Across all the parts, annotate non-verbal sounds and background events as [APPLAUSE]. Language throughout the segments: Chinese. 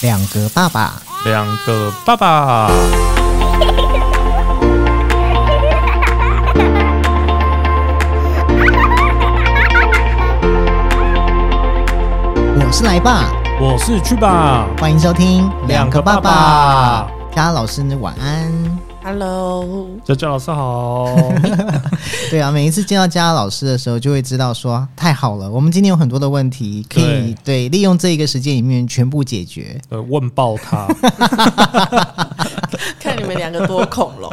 两个爸爸，两个爸爸，我是来爸，我是去吧，欢迎收听两个爸爸。佳老师晚安。Hello，佳佳老师好。[LAUGHS] 对啊，每一次见到佳老师的时候，就会知道说太好了，我们今天有很多的问题可以对。利用这一个时间里面全部解决。呃，问爆他，[LAUGHS] 看你们两个多恐龙，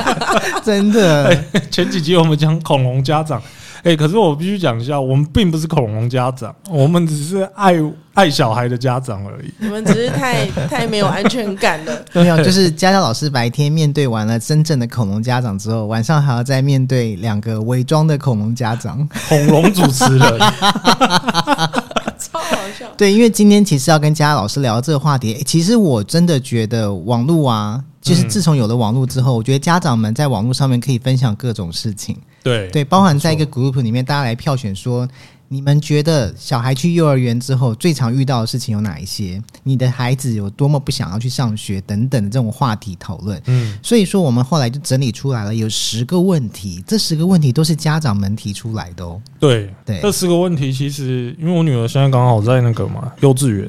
[LAUGHS] 真的，前几集我们讲恐龙家长，哎、可是我必须讲一下，我们并不是恐龙家长，我们只是爱爱小孩的家长而已。你们只是太太没有安全感了。[LAUGHS] 没有，就是佳佳老师白天面对完了真正的恐龙家长之后，晚上还要再面对两个伪装的恐龙家长。恐龙主持人，[LAUGHS] 超好笑。对，因为今天其实要跟佳佳老师聊这个话题，诶其实我真的觉得网络啊，就是嗯自从有了网络之后，我觉得家长们在网络上面可以分享各种事情。对对，包含在一个 group 里面，大家来票选说，你们觉得小孩去幼儿园之后最常遇到的事情有哪一些？你的孩子有多么不想要去上学等等的这种话题讨论。嗯，所以说，我们后来就整理出来了，有十个问题，这十个问题都是家长们提出来的哦。对，对这十个问题其实，因为我女儿现在刚好在那个嘛幼稚园，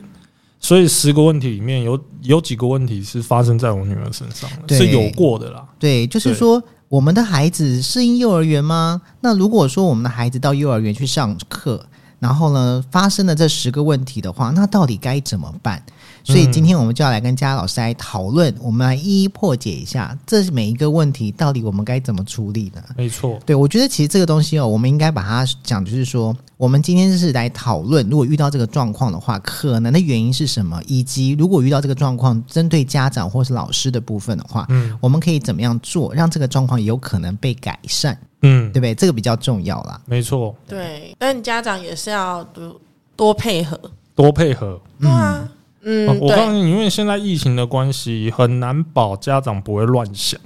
所以十个问题里面有有几个问题是发生在我女儿身上的，是有过的啦。对，就是说，我们的孩子适应幼儿园吗？那如果说我们的孩子到幼儿园去上课，然后呢发生了这十个问题的话，那到底该怎么办？所以今天我们就要来跟佳佳老师来讨论，我们来一一破解一下，这每一个问题到底我们该怎么处理呢？没错，对，我觉得其实这个东西哦，我们应该把它讲，就是说，我们今天是来讨论，如果遇到这个状况的话，可能的原因是什么，以及如果遇到这个状况，针对家长或是老师的部分的话，嗯我们可以怎么样做，让这个状况有可能被改善，嗯对，不对？这个比较重要啦。没错，对，但家长也是要多多配合。多配合。对啊，嗯，哦我告诉，你，因为现在疫情的关系，很难保家长不会乱想，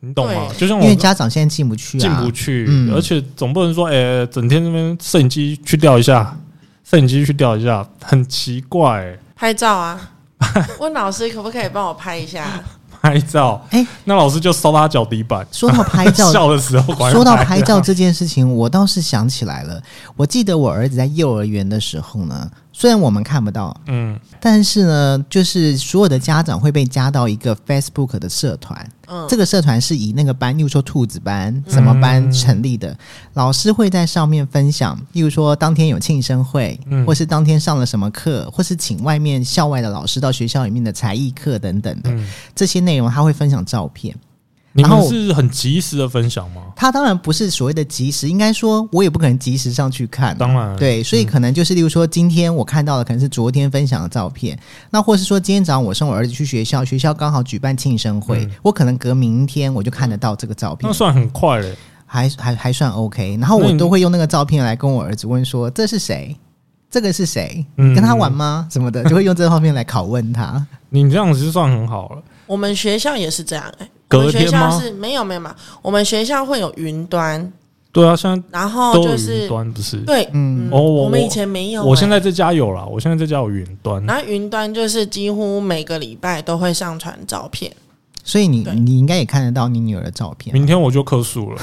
你懂吗？就像我因为家长现在进不去进啊，不去，嗯而且总不能说，哎、整天那边摄影机去调一下，摄影机去调一下，很奇怪、欸。拍照啊。[LAUGHS] 问老师可不可以帮我拍一下？拍照，哎那老师就烧他脚底板，说到拍照，[LAUGHS] 笑的时候说到拍照这件事情，我倒是想起来了。我记得我儿子在幼儿园的时候呢，虽然我们看不到，嗯，但是呢，就是所有的家长会被加到一个 Facebook 的社团。嗯，这个社团是以那个班，例如说兔子班什么班成立的，老师会在上面分享，例如说当天有庆生会，嗯。或是当天上了什么课，或是请外面校外的老师到学校里面的才艺课等等的、嗯。这些内容，他会分享照片。你然后们是很及时的分享吗？他当然不是所谓的及时，应该说我也不可能及时上去看。当然，对，所以可能就是，例如说，今天我看到的可能是昨天分享的照片，那或是说今天早上我送我儿子去学校，学校刚好举办庆生会，嗯我可能隔明天我就看得到这个照片那，算很快嘞。还还还算 OK。然后我都会用那个照片来跟我儿子问说这是谁，这个是谁，嗯你跟他玩吗？什么的，就会用这个照片来拷问他。[LAUGHS] 你这样子就算很好了。我们学校也是这样、哎，隔我们学天吗校是没有没有嘛，我们学校会有云端，对啊，现在然后就是端，不是？对，嗯嗯，哦我我们以前没有、哎我现在在家有了，我现在在家有云端。然后云端就是几乎每个礼拜都会上传照片，所以你你应该也看得到你女儿的照片。明天我就科数了。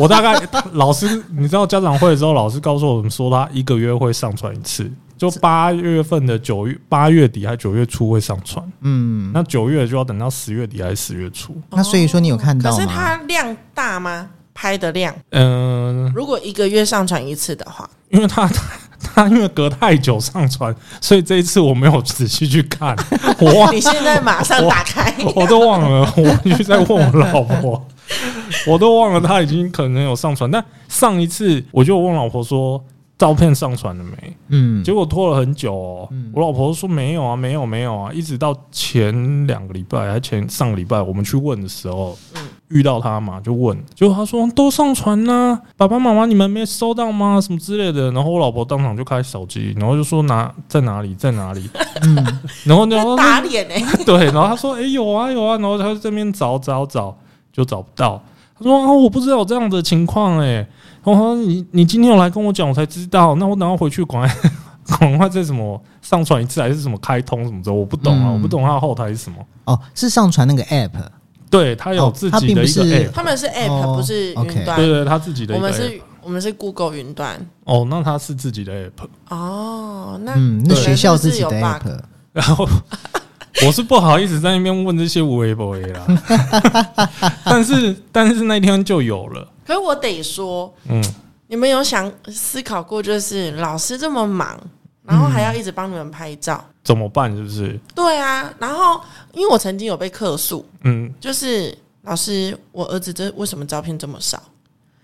我大概老师，你知道家长会的时候，老师告诉我们说，他一个月会上传一次，就八月份的九月八月底还九月初会上传，嗯，那九月就要等到十月底还是十月初。那所以说你有看到可是？它量大吗？拍的量，嗯、如果一个月上传一次的话，因为他他他因为隔太久上传，所以这一次我没有仔细去看，[LAUGHS] 我忘你现在马上打开，我都忘了，我回去再问我老婆，我都忘了他已经可能有上传，但上一次我就问老婆说照片上传了没，嗯，结果拖了很久哦，嗯。我老婆说没有啊，没有没有啊，一直到前两个礼拜还前上个礼拜我们去问的时候，嗯。遇到他嘛就问，结果他说都上传啦、爸爸妈妈你们没收到吗？什么之类的，然后我老婆当场就开手机，然后就说哪在哪里在哪里，嗯。[LAUGHS] 然后然后打脸哎、[LAUGHS] 对，然后他说：“哎、有啊有啊。”然后他就在那边找找找，就找不到。他说：“啊，我不知道有这样的情况哎、然后你你今天有来跟我讲，我才知道。那我等下回去赶快 [LAUGHS] 赶快再什么上传一次，还是什么开通什么的，我不懂啊，嗯我不懂它的后台是什么。哦，是上传那个 app 对，他有自己的一个并不是 app，他们是 App，、哦不是云端。对对，他自己的我们 app。是，我们是 Google 云端。哦，那他是自己的 app，哦，那嗯，那对学校自己的 app，然后 [LAUGHS] 我是不好意思在那边问这些无为不为啦，[LAUGHS] 但是但是那天就有了，可是我得说，嗯，你们有想思考过，就是老师这么忙，然后还要一直帮你们拍照？怎么办？是不是？对啊，然后因为我曾经有被客诉，嗯就是老师，我儿子这为什么照片这么少？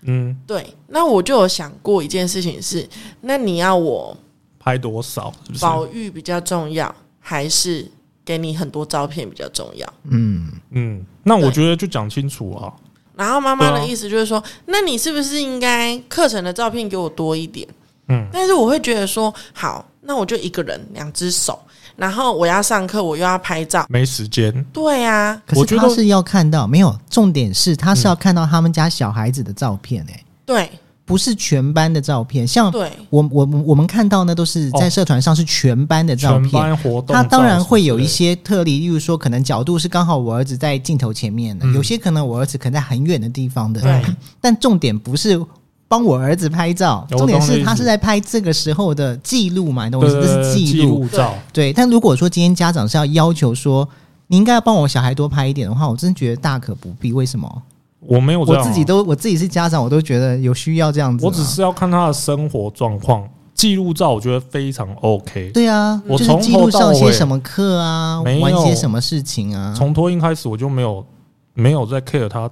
嗯，对，那我就有想过一件事情是，那你要我拍多少？是不是？保育比较重要，还是给你很多照片比较重要？嗯，嗯，那我觉得就讲清楚啊。然后妈妈的意思就是说，那你是不是应该课程的照片给我多一点？嗯，但是我会觉得说，好，那我就一个人两只手，然后我要上课，我又要拍照，没时间。对啊，可我觉得是他是要看到没有？重点是他是要看到他们家小孩子的照片、欸，对不是全班的照片。像对我我我们看到呢，都是在社团上是全班的照全片。班活动，他当然会有一，些特例，例如说，可能角度是刚好我儿子在镜头前面的，嗯有些可能我儿子可能在很远的地方的。对 [CLEARS THROAT] 但重点不是帮我儿子拍照，重点是他是在拍这个时候的记录嘛，你懂我意思？这是记记录。录照。对，但如果说今天家长是要要求说，你应该要帮我小孩多拍一点的话，我真觉得大可不必。为什么？我没有这样啊，我自己都我自己是家长，我都觉得有需要这样子吗。我只是要看他的生活状况，记录照我觉得非常 OK。对啊，我就是记录上些什么课啊，玩些什么事情啊。从托婴开始我就没有没有在 care 他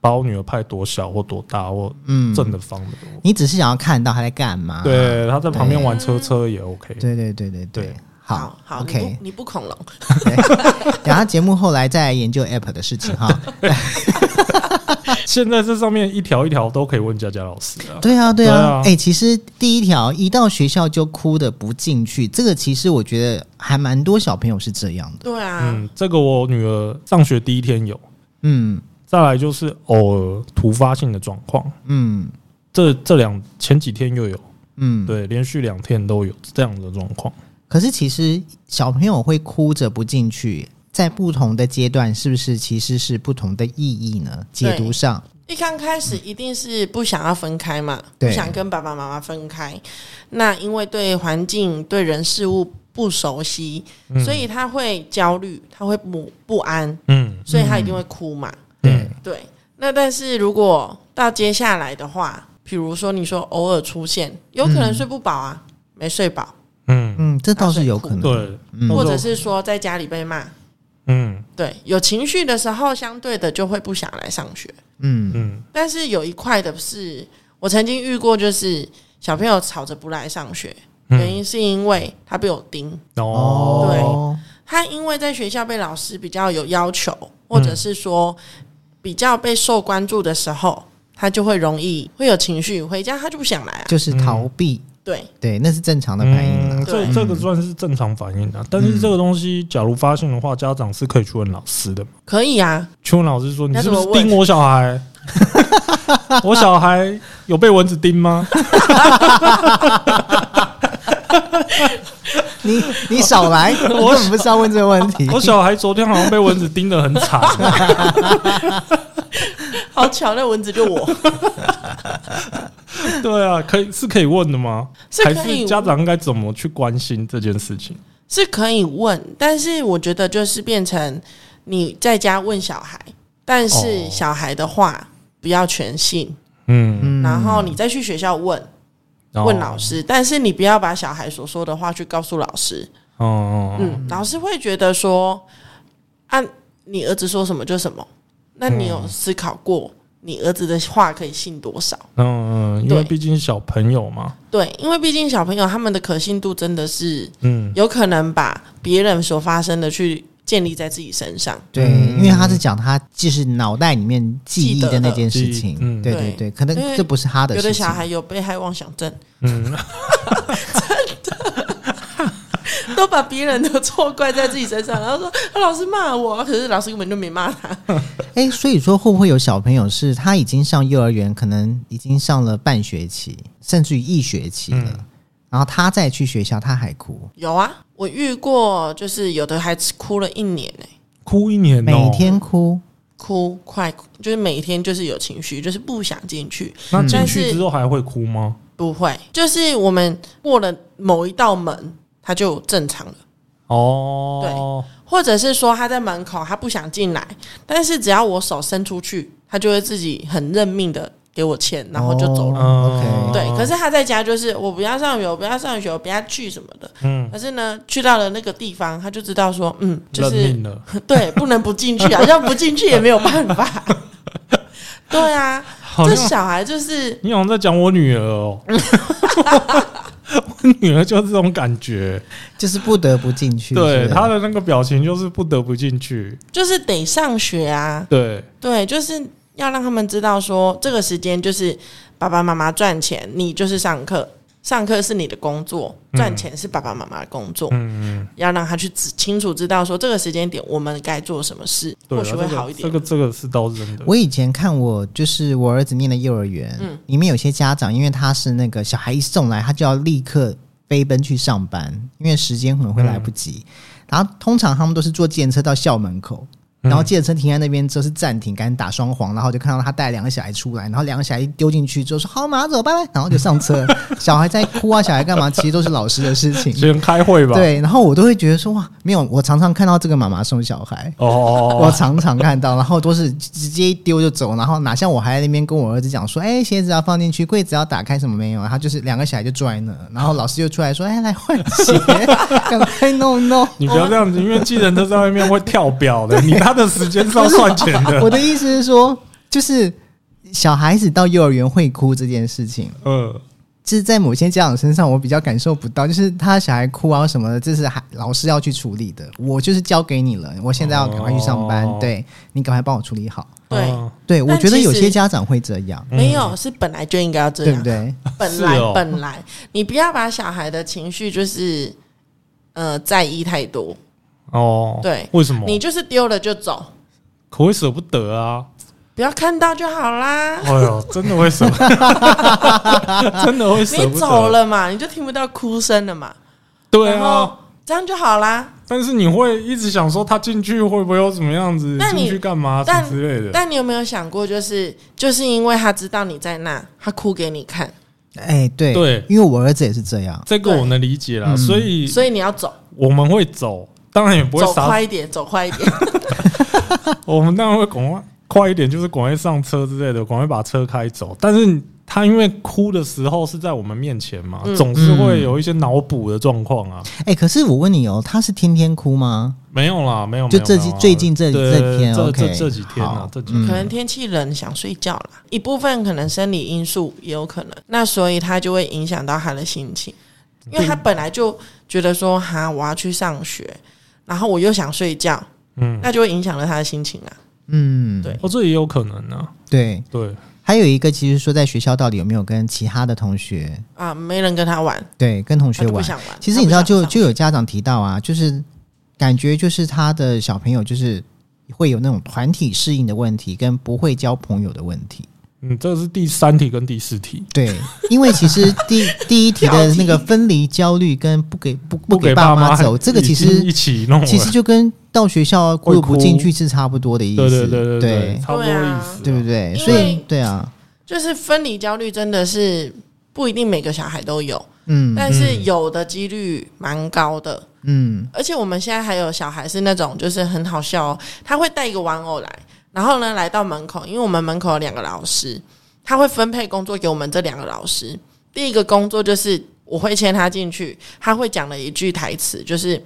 把我女儿派多小或多大或嗯，正的方的。你只是想要看到他在干嘛。对，他在旁边玩车车也 OK。对对对对对对，好好 OK 不。你不恐龙，等下节目后来再研究 App 的事情哈。现在这上面一条一条都可以问佳佳老师啊。对啊，对啊。哎、其实第一条一到学校就哭的不进去，这个其实我觉得还蛮多小朋友是这样的。对啊，嗯，这个我女儿上学第一天有，嗯再来就是偶尔突发性的状况，嗯这这两前几天又有，嗯，。对，连续两天都有这样的状况。可是其实小朋友会哭着不进去，在不同的阶段，是不是其实是不同的意义呢？解读上，一刚开始一定是不想要分开嘛，不想跟爸爸妈妈分开。那因为对环境、对人事物不熟悉，嗯。所以他会焦虑，他会不不安，嗯，所以他一定会哭嘛。对，对，那但是如果到接下来的话，比如说你说偶尔出现，有可能睡不饱啊，没睡饱，嗯，嗯，这倒是有可能。对，嗯。或者是说在家里被骂。嗯。对，有情绪的时候，相对的就会不想来上学。嗯。嗯。但是有一块的是，我曾经遇过，就是小朋友吵着不来上学，原嗯，因是因为他被我盯。哦，他因为在学校被老师比较有要求，或者是说比较被受关注的时候，他就会容易会有情绪，回家他就不想来啊。就是逃避，对，对，那是正常的反应。这这个算是正常反应的，但是这个东西，假如发现的话，家长是可以去问老师的嘛。可以啊，去问老师说：“你是不是盯我小孩？[LAUGHS] 我小孩有被蚊子叮吗？[LAUGHS] 你你少来，我怎么不是要问这个问题。我小孩昨天好像被蚊子叮得很惨。[LAUGHS] 好巧，那蚊子就我，[LAUGHS] 对啊，可以是可以问的吗？还是可以是家长应该怎么去关心这件事情？是可以问，但是我觉得就是变成你在家问小孩，但是哦。小孩的话不要全信，嗯，嗯然后你再去学校问问老，师，但是你不要把小孩所说的话去告诉老师，哦嗯，老师会觉得说，啊，你儿子说什么就什么，那你有思考过你儿子的话可以信多少？嗯嗯，因为毕竟是小朋友嘛，对，因为毕竟小朋友他们的可信度真的是嗯，有可能把别人所发生的去建立在自己身上。对，嗯因为他是讲他就是脑袋里面记忆的那件事情，嗯对对对对，可能这不是他的事情。有的小孩有被害妄想症，嗯，[LAUGHS] [LAUGHS] [LAUGHS] 都把别人的错怪在自己身上，然后说、[LAUGHS] 他、老师骂我，可是老师根本就没骂他。[LAUGHS] 哎，所以说会不会有小朋友是他已经上幼儿园，可能已经上了半学期，甚至于一学期了，嗯然后他再去学校，他还哭，有啊，我遇过，就是有的孩子哭了一年呢、哭一年、哦，每天哭。哭快就是每天就是有情绪，就是不想进去，那进去之后还会哭吗？不会，就是我们过了某一道门，他就正常了。哦，对或者是说他在门口，他不想进来，但是只要我手伸出去，他就会自己很认命的给我钱，然后就走了。对，可是他在家就是我不要上学，我不要上学，我不要去什么的。嗯，可是呢，去到了那个地方，他就知道说，嗯，就是 [LAUGHS] 对，不能不进去啊，要不进去也没有办法。[LAUGHS] 对啊，这小孩就是你好像在讲我女儿哦，[LAUGHS] [LAUGHS] 我女儿就是这种感觉，就是不得不进去。对是她的那个表情就是不得不进去，就是得上学啊，对，对，就是要让他们知道说，这个时间就是爸爸妈妈赚钱，你就是上课，上课是你的工作，赚钱是爸爸妈妈的工作。嗯嗯，要让他去知清楚知道说这个时间点我们该做什么事，或许会好一点。这个这个是倒是真的，我以前看我就是我儿子念的幼儿园，嗯里面有些家长，因为他是那个小孩一送来，他就要立刻飞奔去上班，因为时间可能会来不及。然后通常他们都是坐计程车到校门口，然后计程车停在那边就是暂停，赶紧打双黄，然后就看到他带两个小孩出来，然后两个小孩一丢进去之后说好马上走，拜拜，然后就上车。[LAUGHS] 小孩在哭啊，小孩干嘛？其实都是老师的事情。先开会吧，，[LAUGHS] 对，然后我都会觉得说哇，没有，我常常看到这个妈妈送小孩，哦我哦，常常看到，[LAUGHS] 然后都是直接一丢就走，然后哪像我还在那边跟我儿子讲说，哎，鞋子要放进去，柜子要打开，什么没有？他就是两个小孩就坐在那，然后老师就出来说，哎，来换鞋，赶快弄弄。你不要这样子，因为计程车在外面会跳表的，你他的时间是要算钱的，[LAUGHS] 我的意思是说，就是小孩子到幼儿园会哭这件事情，嗯，就是在某些家长身上我比较感受不到，就是他小孩哭啊什么的，这是还老师要去处理的，我就是交给你了，我现在要赶快去上班，哦。对你赶快帮我处理好。对，嗯对，我觉得有些家长会这样，没有是本来就应该要这样，对不对？本来、哦。本来。你不要把小孩的情绪就是呃在意太多，哦，对为什么？你就是丢了就走，可会舍不得啊！不要看到就好啦。哎呦，真的会舍，[LAUGHS] 真的会舍不得。你走，了嘛，你就听不到哭声了嘛，对啊。这样就好啦。但是你会一直想说他进去会不会有什么样子？那你进去干嘛但之类的？但你有没有想过，就是就是因为他知道你在那，他哭给你看，哎，对对因为我儿子也是这样。这个我能理解啦，嗯所以所以你要走，我们会走，当然也不会走傻，快一点，走快一点。[LAUGHS] 我们当然会赶快快一点，就是赶快上车之类的，赶快把车开走。但是他因为哭的时候是在我们面前嘛，嗯总是会有一些脑补的状况啊。哎，可是我问你哦，他是天天哭吗？没有啦，没有，就这几没有最近这对这天这 OK，这这几天啊好，这几天可能天气冷，想睡觉啦，一部分可能生理因素也有可能，那所以他就会影响到他的心情，因为他本来就觉得说哈我要去上学，然后我又想睡觉，嗯，那就会影响了他的心情啊。嗯，对哦，这也有可能啊。对。对，还有一个，其实说在学校到底有没有跟其他的同学，啊，没人跟他玩，对，跟同学玩。不想玩。其实你知道就，就有家长提到啊，就是感觉就是他的小朋友就是会有那种团体适应的问题，跟不会交朋友的问题。嗯，这是第三题跟第四题，对，因为其实第 [LAUGHS] 第一题的那个分离焦虑跟不给不不给爸妈走，这个其实一起弄，其实就跟到学校会过不进去是差不多的意思。对对对对对差不多意思啊，对不对？所以对啊，就是分离焦虑真的是不一定每个小孩都有，嗯但是有的几率蛮高的。嗯。而且我们现在还有小孩是那种就是很好笑、哦，他会带一个玩偶来，然后呢来到门口，因为我们门口有两个老师，他会分配工作给我们这两个老师。第一个工作就是我会牵他进去，他会讲了一句台词，就是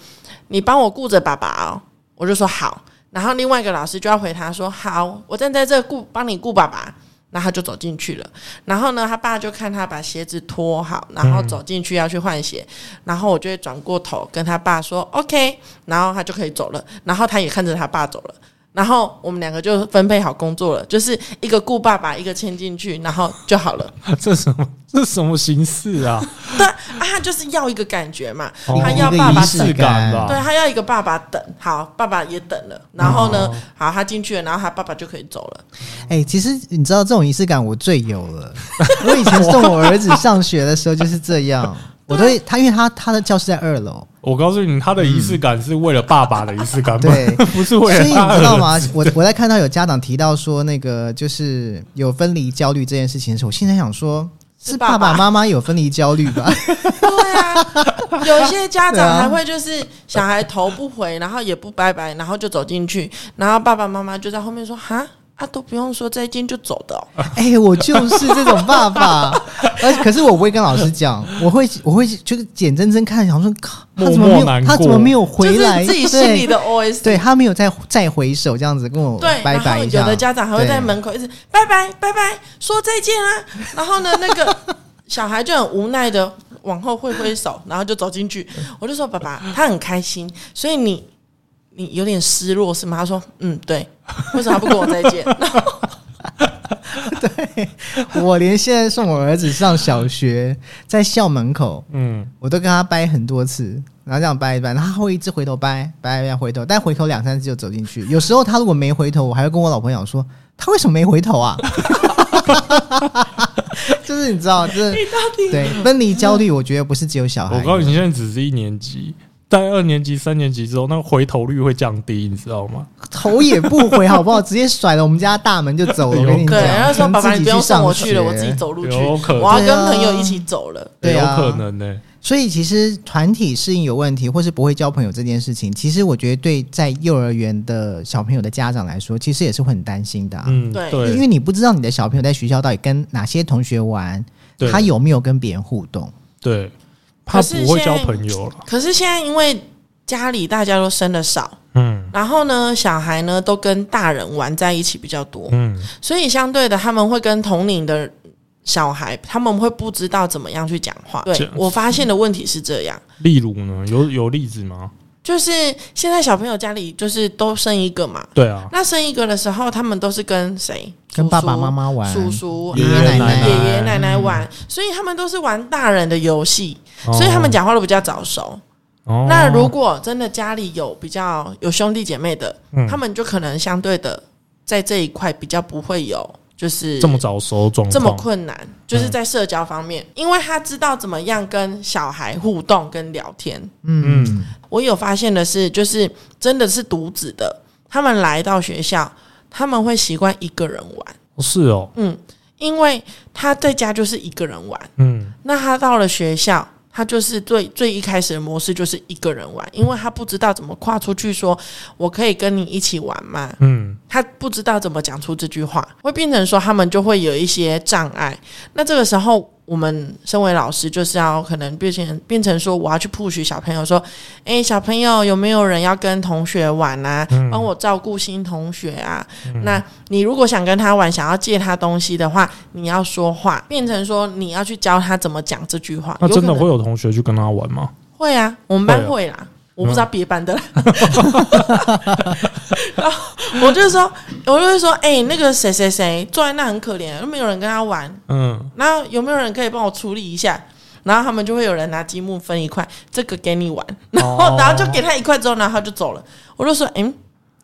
你帮我顾着爸爸哦，我就说好。然后另外一个老师就要回他说好，我站在这顾帮你顾爸爸。然后他就走进去了，然后呢，他爸就看他把鞋子脱好，然后走进去要去换鞋，然后我就会转过头跟他爸说 OK，然后他就可以走了，然后他也看着他爸走了，然后我们两个就分配好工作了，就是一个顾爸爸，一个牵进去，然后就好了。[LAUGHS] 这什么这什么形式啊？[LAUGHS] 对啊，他就是要一个感觉嘛，哦他要爸爸等感吧对他要一个爸爸等，好，爸爸也等了，然后呢，哦好，他进去了，然后他爸爸就可以走了。哎、其实你知道这种仪式感我最有了。[LAUGHS] 我以前送我儿子上学的时候就是这样，我我都会他，因为他他的教室在二楼，我告诉你，他的仪式感是为了爸爸的仪式感，对。[LAUGHS] 不是为所以你知道吗？我我在看到有家长提到说那个就是有分离焦虑这件事情的时候，我现在想说，是爸爸。妈妈有分离焦虑吧？[LAUGHS] [LAUGHS] 对啊，有一些家长还会就是小孩头不回，然后也不拜拜，然后就走进去，然后爸爸妈妈就在后面说：“哈啊，都不用说再见就走的、哦。[LAUGHS] 哎、我就是这种爸爸，[LAUGHS] 而可是我不会跟老师讲，我会我会就是眼睁睁看，想说靠，他怎么没有默默他怎么没有回来？就是自己心里的 OS。对，对他没有再再回首这样子跟我对，拜拜一下。有的家长还会在门口一直拜拜拜拜说再见啊，然后呢，那个 [LAUGHS] 小孩就很无奈的往后挥挥手，然后就走进去。我就说爸爸，他很开心，所以你你有点失落是吗？他说嗯，对，[LAUGHS] 为什么他不跟我再见？[LAUGHS] 对我连现在送我儿子上小学，在校门口，嗯，我都跟他掰很多次，然后这样掰一掰，他会一直回头掰掰掰回头，但回头两三次就走进去。有时候他如果没回头，我还会跟我老婆讲说，他为什么没回头啊？[LAUGHS] 就是你知道，这对分离焦虑，我觉得不是只有小孩有。我告诉你，现在只是一年级，在二年级、三年级之后，那个回头率会降低，你知道吗？头也不回，好不好？直接甩了我们家大门就走了。我跟你讲，对，然后说爸爸，你不用送我去了，我自己走路去，有可能我要跟朋友一起走了。对啊有可能呢、所以其实团体适应有问题，或是不会交朋友这件事情，其实我觉得对在幼儿园的小朋友的家长来说，其实也是会很担心的、啊。嗯，对对，因为你不知道你的小朋友在学校到底跟哪些同学玩，他有没有跟别人互动。对，他是不会交朋友了。可是现在因为家里大家都生的少，嗯。然后呢，小孩呢都跟大人玩在一起比较多，嗯，所以相对的，他们会跟同龄的小孩，他们会不知道怎么样去讲话。对我发现的问题是这样，例如呢，有有例子吗？就是现在小朋友家里就是都生一个嘛，对啊，那生一个的时候，他们都是跟谁？跟爸爸妈妈玩，叔叔、爷爷奶奶爷爷奶奶玩，所以他们都是玩大人的游戏，所以他们讲话都比较早熟。哦，那如果真的家里有比较有兄弟姐妹的，嗯。他们就可能相对的在这一块比较不会有，就是这么早熟状况，这么困难，就是在社交方面，因为他知道怎么样跟小孩互动跟聊天。嗯，我有发现的是，就是真的是独子的，他们来到学校，他们会习惯一个人玩，哦是哦，嗯，因为他在家就是一个人玩，嗯。那他到了学校，他就是最最一开始的模式就是一个人玩，因为他不知道怎么跨出去说“我可以跟你一起玩吗”，嗯，他不知道怎么讲出这句话，会变成说他们就会有一些障碍。那这个时候，我们身为老师就是要可能变成变成说，我要去 push 小朋友说：“诶，小朋友有没有人要跟同学玩啊？帮我照顾新同学啊？那你如果想跟他玩，想要借他东西的话，你要说话，变成说你要去教他怎么讲这句话。那真的会有同学去跟他玩吗？会啊，我们班会啦。我不知道别班的啦，[LAUGHS] 然后我就说，我就会说，哎、那个谁谁谁坐在那很可怜，又没有人跟他玩，嗯，然后有没有人可以帮我处理一下？然后他们就会有人拿积木分一块，这个给你玩，然后、哦 [LAUGHS] 然后就给他一块之后，然后他就走了。我就说，嗯，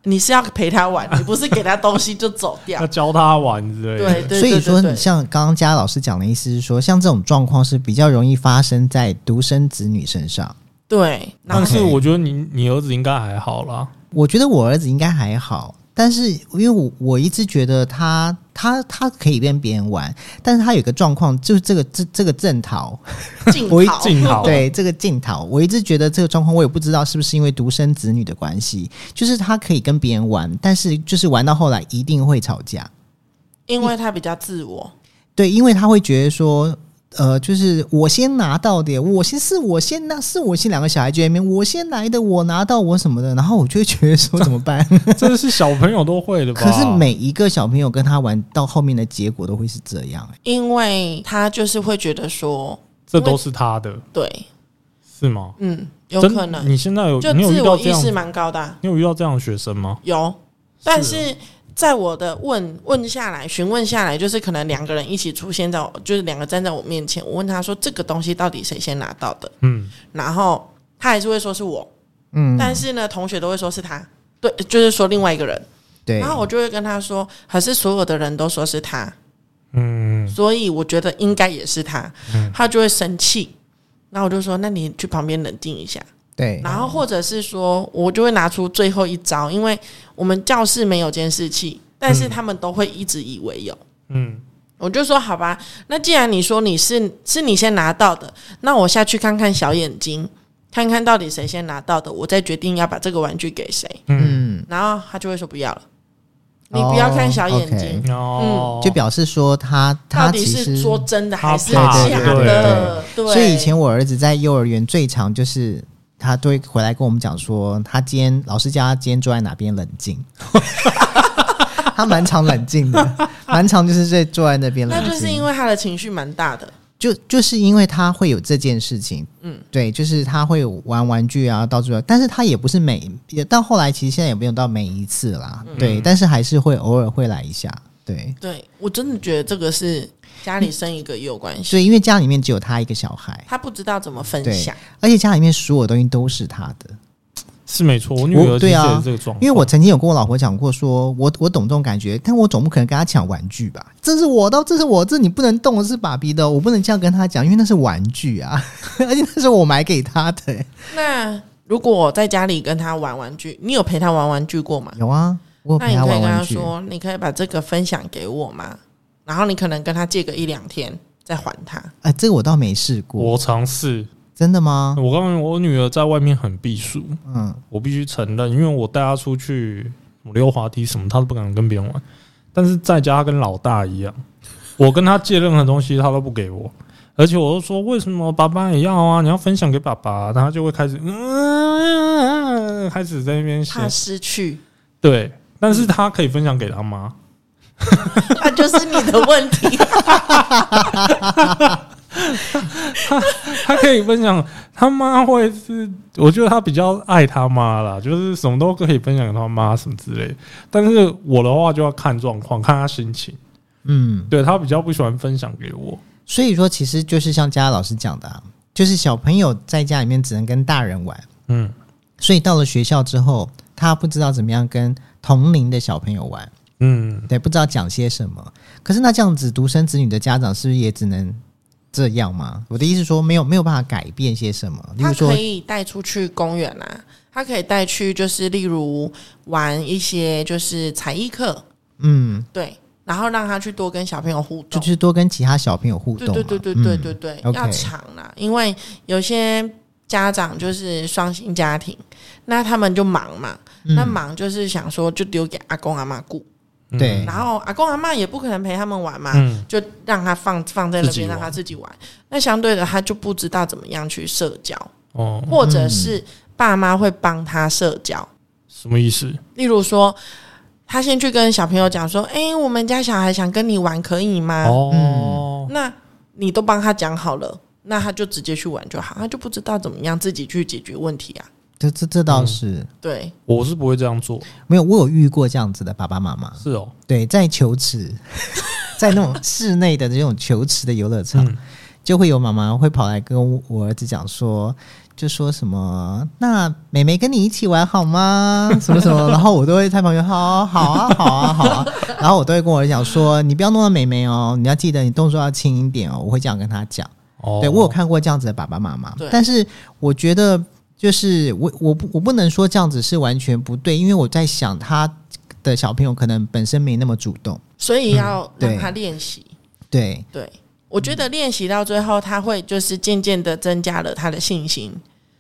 你是要陪他玩，[LAUGHS] 你不是给他东西就走掉要。教他玩之类的。对对所以说，像刚刚嘉老师讲的意思是说，像这种状况是比较容易发生在独生子女身上。对，但是我觉得你你儿子应该还好啦。我觉得我儿子应该还好，但是因为我我一直觉得他他他可以跟别人玩，但是他有一个状况，就是这个这这个正桃，[LAUGHS] 我一静好静好对这个镜头，我一直觉得这个状况，我也不知道是不是因为独生子女的关系，就是他可以跟别人玩，但是就是玩到后来一定会吵架。因为他比较自我。对，因为他会觉得说，呃，就是我先拿到的，我先是我先那，是我先两个小孩就在那边，我先来的，我拿到我什么的，然后我就会觉得说怎么办？[LAUGHS] 这是小朋友都会的吧？可是每一个小朋友跟他玩到后面的结果都会是这样、欸因为他就是会觉得说，这都是他的，对，是吗？嗯，有可能你现在有就你有遇自到这样我意识蛮高的啊、你有遇到这样的学生吗？有，但是是在我的问问下来、询问下来，就是可能两个人一起出现在我，就是两个站在我面前，我问他说这个东西到底谁先拿到的，嗯，然后他还是会说是我，嗯，但是呢，同学都会说是他，对，就是说另外一个人，对，然后我就会跟他说，可是所有的人都说是他，嗯，所以我觉得应该也是他，他就会生气。然后我就说，那你去旁边冷静一下。对，然后或者是说，我就会拿出最后一招，因为我们教室没有监视器，但是他们都会一直以为有。嗯，我就说好吧，那既然你说你是是你先拿到的，那我下去看看小眼睛，看看到底谁先拿到的，我再决定要把这个玩具给谁。嗯，然后他就会说不要了，你不要看小眼睛，睛，哦，就表示说他到底他其实是说真的还是假的？对，所以以前我儿子在幼儿园最常就是他都会回来跟我们讲说，他今天老师叫他今天坐在哪边冷静，[LAUGHS] 他蛮常冷静的，蛮常就是在坐在那边冷静。那就是因为他的情绪蛮大的，就就是因为他会有这件事情，嗯。嗯，对，就是他会玩玩具啊，到处，但是他也不是每，也到后来其实现在也没有到每一次啦，嗯。对，但是还是会偶尔会来一下，对，对我真的觉得这个是家里生一个也有关系，所以因为家里面只有他一个小孩，他不知道怎么分享。而且家里面所有东西都是他的，是没错，我女儿对啊是这个状况，因为我曾经有跟我老婆讲过说我我懂这种感觉，但我总不可能跟他抢玩具吧？这是我的，这是我，这你不能动，的是爸比的，我不能这样跟他讲，因为那是玩具啊，[LAUGHS] 而且那是我买给他的、那如果我在家里跟他玩玩具，你有陪他玩玩具过吗？有啊，我有陪他那你可以跟。他说，你可以把这个分享给我吗？然后你可能跟他借个一两天再还他。哎，这个我倒没试过，我尝试，真的吗？我告诉你，我女儿在外面很避暑，嗯，我必须承认，因为我带她出去我溜滑梯什么，她都不敢跟别人玩。但是在家她跟老大一样，[LAUGHS] 我跟她借任何东西，她都不给我。而且我都说为什么爸爸也要啊？你要分享给爸爸，然后她就会开始嗯，开始在那边写怕失去，对，但是她可以分享给她妈，[LAUGHS] 那就是你的问题。[LAUGHS] 他可以分享，他妈会是，我觉得他比较爱他妈啦，就是什么都可以分享给她妈什么之类的。但是我的话就要看状况，看他心情。嗯，对他比较不喜欢分享给我。所以说其实就是像佳佳老师讲的、啊，就是小朋友在家里面只能跟大人玩，嗯，所以到了学校之后，他不知道怎么样跟同龄的小朋友玩，嗯，对，不知道讲些什么。可是那这样子，独生子女的家长是不是也只能这样吗？我的意思是说，没有没有办法改变些什么，例他如说可，以带出去公园啊，他可以带去就是例如玩一些就是才艺课，嗯，对，然后让他去多跟小朋友互动。就就是多跟其他小朋友互动嘛，对对对对对嗯对对要长啦，因为有些家长就是双薪家庭，那他们就忙嘛，嗯。那忙就是想说就丢给阿公阿妈顾，嗯对然后阿公阿妈也不可能陪他们玩嘛，嗯就让他放放在那边，让他自己玩。那相对的，他就不知道怎么样去社交，哦，或者是爸妈会帮他社交。什么意思？例如说，他先去跟小朋友讲说：“哎、我们家小孩想跟你玩，可以吗？”哦，那你都帮他讲好了，那他就直接去玩就好，他就不知道怎么样自己去解决问题啊。这这这倒是、对，我是不会这样做。没有，我有遇过这样子的爸爸妈妈，是哦，对，在球池，[LAUGHS] 在那种室内的这种球池的游乐场，嗯就会有妈妈会跑来跟我儿子讲说，就说什么，那妹妹跟你一起玩好吗？什么什么，然后我都会在旁边，好啊好啊好啊好啊，[LAUGHS] 然后我都会跟我儿子讲说，你不要弄到妹妹哦，你要记得你动作要轻一点哦，我会这样跟他讲。哦，对我有看过这样子的爸爸妈妈，但是我觉得就是我我不我不能说这样子是完全不对，因为我在想他的小朋友可能本身没那么主动，所以要让他练习。对，对，我觉得练习到最后，他会就是渐渐的增加了他的信心。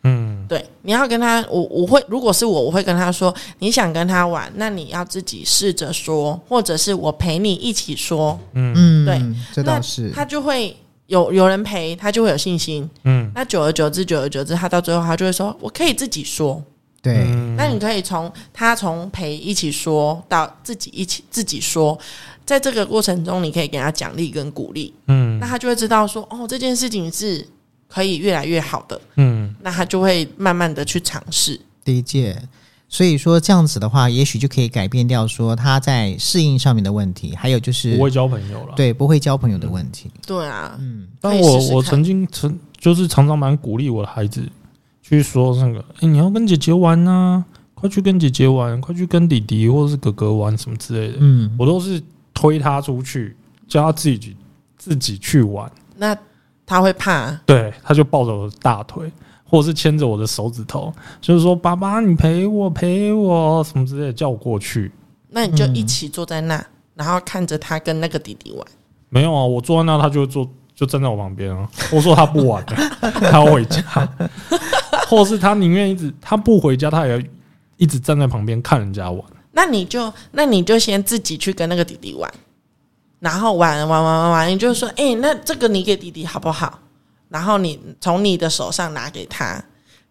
嗯对，你要跟他，我我会，如果是我，我会跟他说，你想跟他玩，那你要自己试着说，或者是我陪你一起说，嗯嗯，对，这倒是，他就会有有人陪，他就会有信心。嗯，那久而久之，久而久之，他到最后他就会说，我可以自己说。对，嗯那你可以从他从陪一起说到自己一起自己说，在这个过程中，你可以给他奖励跟鼓励，嗯那他就会知道说，哦，这件事情是可以越来越好的，嗯那他就会慢慢的去尝试。理解。所以说这样子的话，也许就可以改变掉说他在适应上面的问题，还有就是不会交朋友了。，对不会交朋友的问题。对啊，嗯，但我我曾经曾就是常常蛮鼓励我的孩子去说那个，哎、你要跟姐姐玩呐、快去跟姐姐玩，快去跟弟弟或者是哥哥玩什么之类的。嗯，我都是推他出去，叫他自己自己去玩。那他会怕，对，他就抱着我的大腿，或者是牵着我的手指头，就是说：“爸爸，你陪我，陪我，什么之类的，叫我过去。那你就一起坐在那，然后看着他跟那个弟弟玩。”没有啊，我坐在那，他就坐，就站在我旁边啊。我说他不玩了，[LAUGHS] 他要回家，[LAUGHS] 或者是他宁愿一直他不回家，他也要一直站在旁边看人家玩。那你就那你就先自己去跟那个弟弟玩，然后玩玩玩玩玩，你就说，哎、那这个你给弟弟好不好？然后你从你的手上拿给他，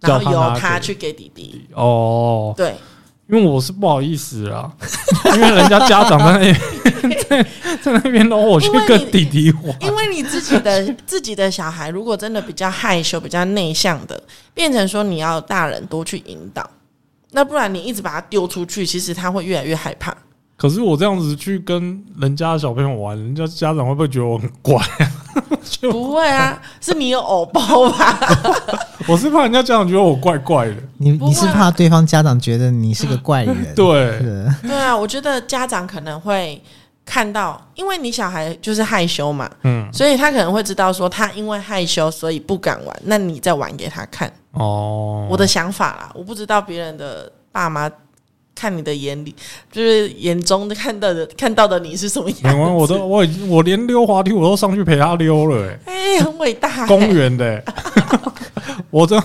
然后由他去给弟弟。哦，对，因为我是不好意思啊，[LAUGHS] 因为人家家长在那边 [LAUGHS] 在在那边，然后我去跟弟弟玩。因为你自己的自己的小孩，如果真的比较害羞、比较内向的，变成说你要大人多去引导，那不然你一直把他丢出去，其实他会越来越害怕。可是我这样子去跟人家的小朋友玩，人家家长会不会觉得我很怪？[LAUGHS] 啊不会啊，[LAUGHS] 是你有偶包吧？[LAUGHS] 我是怕人家家长觉得我怪怪的。你你是怕对方家长觉得你是个怪人？对，是对啊，我觉得家长可能会看到，因为你小孩就是害羞嘛，嗯，所以他可能会知道说他因为害羞所以不敢玩，那你再玩给他看。哦，我的想法啦，我不知道别人的爸妈看你的眼里，就是眼中的看到的看到的你是什么样子。没，我都我已经我连溜滑梯我都上去陪他溜了、欸，[LAUGHS] 哎、很伟大、欸。公园的、[LAUGHS] 欸，我这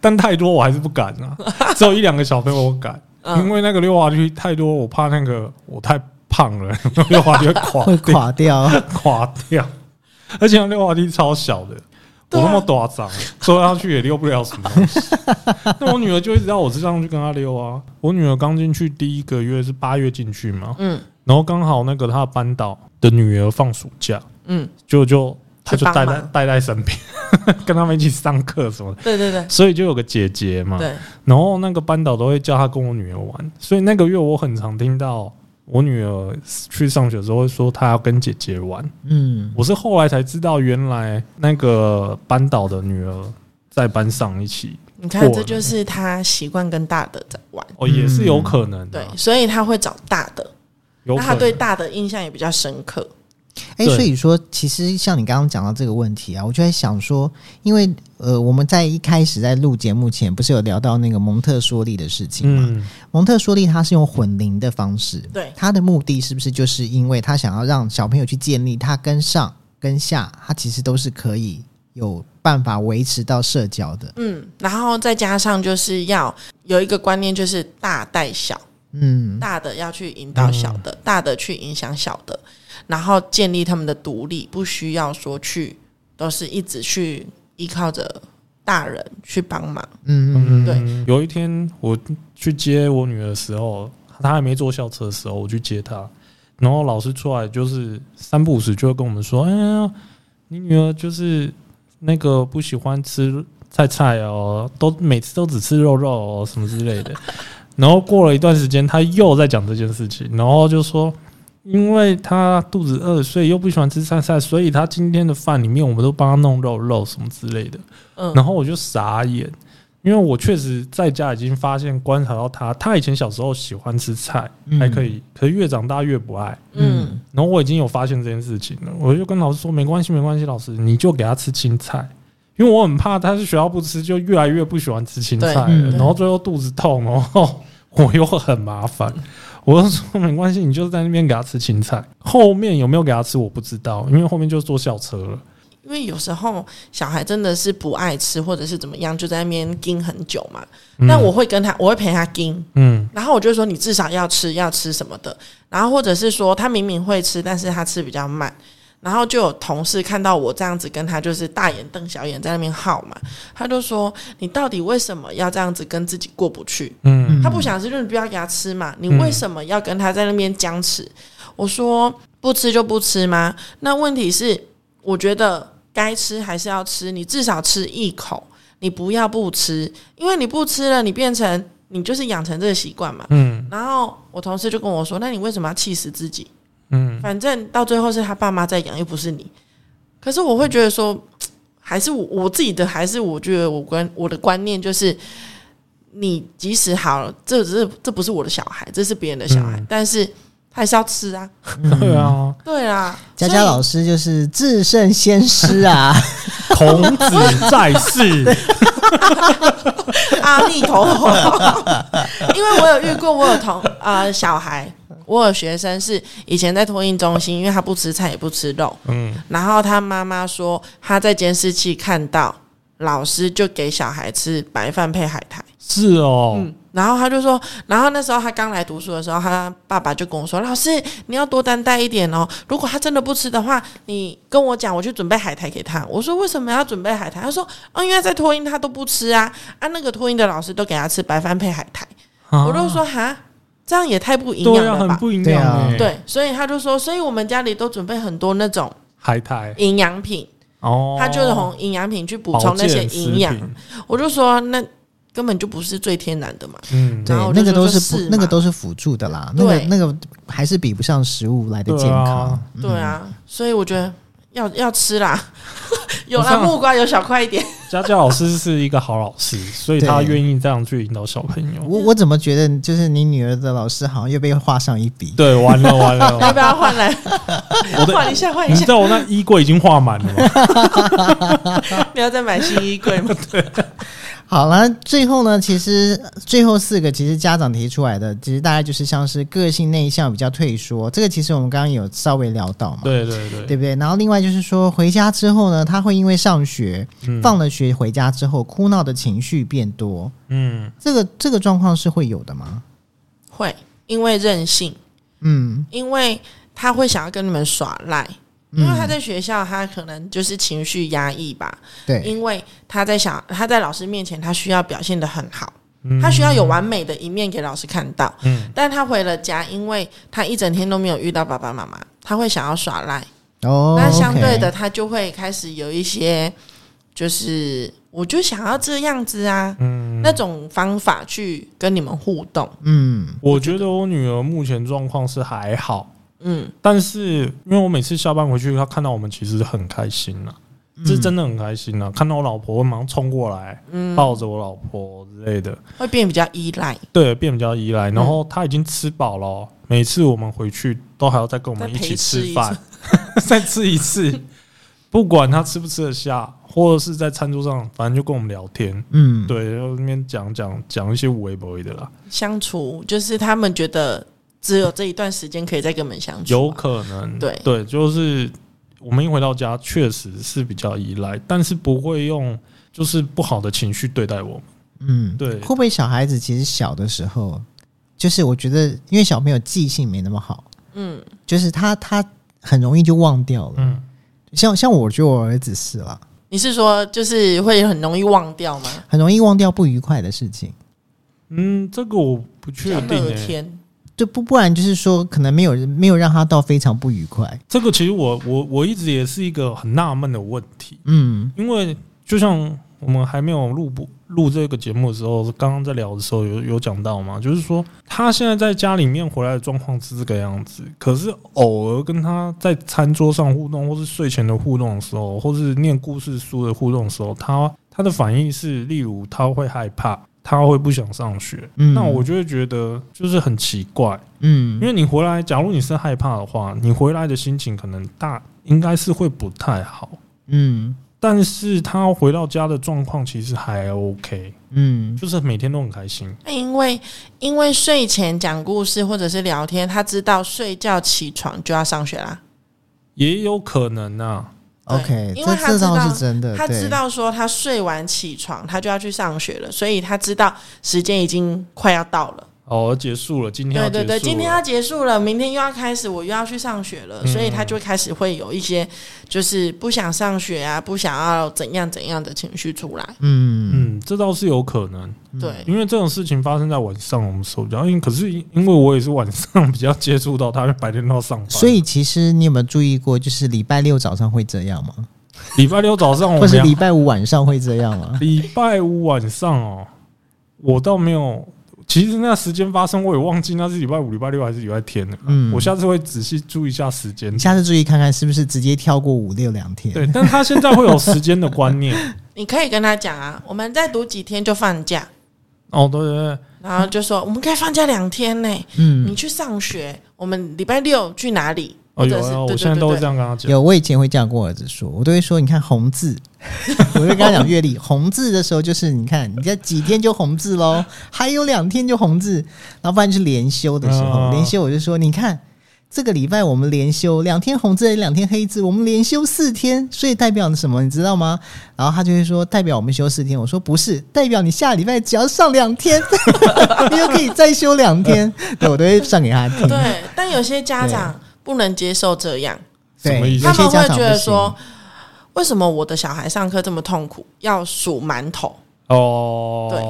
但太多我还是不敢啊，[LAUGHS] 只有一两个小朋友我敢，嗯因为那个溜滑梯太多，我怕那个我太胖了，溜滑梯会垮会垮掉。垮掉，而且那溜滑梯超小的。我那么大张，坐上去也溜不了什么东西。[LAUGHS] 那我女儿就一直要我上去跟她溜啊。我女儿刚进去第一个月是八月进去嘛，嗯。然后刚好那个她的班导的女儿放暑假，嗯，就就她就带在带在身边，[LAUGHS] 跟他们一起上课什么的，对对对。所以就有个姐姐嘛。对，然后那个班导都会叫她跟我女儿玩，所以那个月我很常听到我女儿去上学的时候会说她要跟姐姐玩。嗯，我是后来才知道，原来那个班导的女儿在班上一起，你看，这就是她习惯跟大的在玩，哦，也是有可能的对，，所以她会找大的，有可那他对。大的印象也比较深刻。哎、对所以说，其实像你刚刚讲到这个问题啊，我就在想说，因为呃，我们在一开始在录节目前，不是有聊到那个蒙特梭利的事情吗？嗯，蒙特梭利他是用混龄的方式，对他的目的是不是就是因为他想要让小朋友去建立他跟上跟下，他其实都是可以有办法维持到社交的。嗯，然后再加上就是要有一个观念，就是大带小，嗯，大的要去引导小的，大的去影响小的，然后建立他们的独立，不需要说去都是一直去依靠着大人去帮忙。嗯嗯对。有一天我去接我女儿的时候，她还没坐校车的时候，我去接她，然后老师出来就是三不五时就会跟我们说：“哎呀，你女儿就是那个不喜欢吃菜菜哦，都每次都只吃肉肉哦，什么之类的。”然后过了一段时间，他又在讲这件事情，然后就说。因为他肚子饿，所以又不喜欢吃菜菜，所以他今天的饭里面我们都帮他弄肉肉什么之类的。嗯，然后我就傻眼，因为我确实在家已经发现观察到他，他以前小时候喜欢吃菜，嗯还可以，可是越长大越不爱。嗯然后我已经有发现这件事情了，我就跟老师说没关系，没关系，老师你就给他吃青菜，因为我很怕他是学校不吃，就越来越不喜欢吃青菜了，嗯然后最后肚子痛，然后 [LAUGHS] 我又很麻烦。我就说没关系，你就在那边给他吃青菜。后面有没有给他吃我不知道，因为后面就坐校车了。因为有时候小孩真的是不爱吃，或者是怎么样，就在那边盯很久嘛。嗯那我会跟他，我会陪他盯，嗯然后我就说你至少要吃，要吃什么的。然后或者是说他明明会吃，但是他吃比较慢。然后就有同事看到我这样子跟他就是大眼瞪小眼在那边耗嘛，他就说你到底为什么要这样子跟自己过不去？嗯他不想吃就你不要给他吃嘛，你为什么要跟他在那边僵持？我说不吃就不吃吗？那问题是，我觉得该吃还是要吃，你至少吃一口，你不要不吃，因为你不吃了，你变成你就是养成这个习惯嘛。嗯然后我同事就跟我说：“那你为什么要气死自己？嗯。反正到最后是他爸妈在养，又不是你。”可是我会觉得说，[TSK] 还是我我自己的，还是我觉得我观我的观念就是，你即使好了，这只是这不是我的小孩，这是别人的小孩，嗯。但是他还是要吃啊。对啊，对啊，佳佳老师就是至圣先师啊，[LAUGHS] 孔子在世，[LAUGHS] 阿弥陀佛。[LAUGHS] 因为我有遇过，我有同呃小孩，我有学生是以前在托婴中心，因为他不吃菜也不吃肉，嗯，然后他妈妈说他在监视器看到老师就给小孩吃白饭配海苔。是哦，嗯，然后他就说，然后那时候他刚来读书的时候，他爸爸就跟我说：“老师，你要多担待一点哦。如果他真的不吃的话，你跟我讲，我去准备海苔给他。”我说：“为什么要准备海苔？”他说：“哦，因为在托婴他都不吃啊，啊，那个托婴的老师都给他吃白饭配海苔。啊我就说：“哈，这样也太不营对啊，养了吧？”很不营养哎，，对，所以他就说，所以我们家里都准备很多那种海苔。营养品，哦，他就是从营养品去补充那些营养。我就说，那根本就不是最天然的嘛。嗯，对然后，那个都是那个都是辅助的啦，那个对。那个还是比不上食物来的健康。啊。对啊，所以我觉得要要吃啦，[LAUGHS] 有啦，木瓜有小块一点。[LAUGHS] 家教老师是一个好老师，[LAUGHS] 所以他对愿意这样去引导小朋友。我我怎么觉得就是你女儿的老师好像又被画上一笔？对，完了完了要了，不要换来换一下？换一下，你知道我那衣柜已经画满了吗？你要再买新衣柜吗？好了，最后呢，其实最后四个其实家长提出来的，其实大概就是像是个性内向、比较退缩，这个其实我们刚刚有稍微聊到嘛，对对对，对不对？然后另外就是说回家之后呢，他会因为上学、嗯放了学回家之后，哭闹的情绪变多，嗯这个这个状况是会有的吗？会，因为任性，嗯，因为他会想要跟你们耍赖。因为他嗯在学校，他可能就是情绪压抑吧，对，因为他在想他在老师面前，他需要表现的很好，嗯他需要有完美的一面给老师看到。嗯但他回了家，因为他一整天都没有遇到爸爸妈妈，他会想要耍赖。哦，那相对的，他就会开始有一些，就是我就想要这样子啊，嗯，那种方法去跟你们互动。嗯我觉得我女儿目前状况是还好，嗯，但是因为我每次下班回去，他看到我们其实很开心呐、是真的很开心呐、看到我老婆会马上冲过来，嗯。抱着我老婆之类的，会变比较依赖，对，变比较依赖。然后他已经吃饱了哦，每次我们回去都还要再跟我们一起吃饭，[LAUGHS] 再吃一次，不管他吃不吃得下，或者是在餐桌上，反正就跟我们聊天，嗯，对，然后那边讲讲讲一些无微不微的啦，相处就是他们觉得只有这一段时间可以再跟我们相处啊、有可能，对。对，就是我们一回到家，确实是比较依赖，但是不会用就是不好的情绪对待我们。嗯，对。会不会小孩子其实小的时候，就是我觉得因为小朋友记性没那么好，嗯，就是他他很容易就忘掉了。嗯，像像我觉得我儿子是啦，你是说就是会很容易忘掉吗？很容易忘掉不愉快的事情。嗯，这个我不确像定、天，就不不然就是说，可能没有没有让他到非常不愉快。这个其实我我我一直也是一个很纳闷的问题，嗯因为就像我们还没有录不录这个节目的时候，刚刚在聊的时候有有讲到嘛，就是说他现在在家里面回来的状况是这个样子，可是偶尔跟他在餐桌上互动，或是睡前的互动的时候，或是念故事书的互动的时候，他他的反应是，例如他会害怕，他会不想上学，嗯。那我就会觉得就是很奇怪，嗯。因为你回来，假如你是害怕的话，你回来的心情可能大应该是会不太好。嗯。但是他回到家的状况其实还 OK，嗯。就是每天都很开心。因为因为睡前讲故事或者是聊天，他知道睡觉起床就要上学啦。也有可能啊，对，OK，因为他知道是真的。他知道说他睡完起床，他就要去上学了，所以他知道时间已经快要到了。哦，结束了，今天要对对对，今天要结束了，明天又要开始，我又要去上学了，嗯所以他就开始会有一些就是不想上学啊，不想要怎样怎样的情绪出来。嗯嗯，这倒是有可能，对，因为这种事情发生在晚上，我们受不了。因为可是因因为我也是晚上比较接触到他，白天都要上班，所以其实你有没有注意过，就是礼拜六早上会这样吗？礼拜六早上我或是礼拜五晚上会这样吗？礼拜五晚上哦，我倒没有。其实那时间发生，我也忘记那是礼拜五、礼拜六还是礼拜天了。嗯我下次会仔细注意一下时间你。下次注意看看是不是直接跳过五六两天？对，但他现在会有时间的观念。[LAUGHS] 你可以跟他讲啊，我们再读几天就放假，哦，对对对，然后就说我们可以放假两天呢、嗯你去上学，我们礼拜六去哪里？哦，有啊，或者是我现在都对对是这样跟他讲。有，我以前会这样跟我儿子说，我都会说，你看红字，[LAUGHS] 我就跟他讲月历，红字的时候就是你看，你这几天就红字喽，[LAUGHS] 还有两天就红字，然后不然就是连休的时候，哦。连休我就说，你看这个礼拜我们连休两天红字，两天黑字，我们连休四天，所以代表什么，你知道吗？然后他就会说，代表我们休四天，我说不是，代表你下礼拜只要上两天，[LAUGHS] 你就可以再休两天，对我都会上给他听，对，但有些家长不能接受这样，对，什么意思？有些他们会觉得说，为什么我的小孩上课这么痛苦，要数馒头？哦，对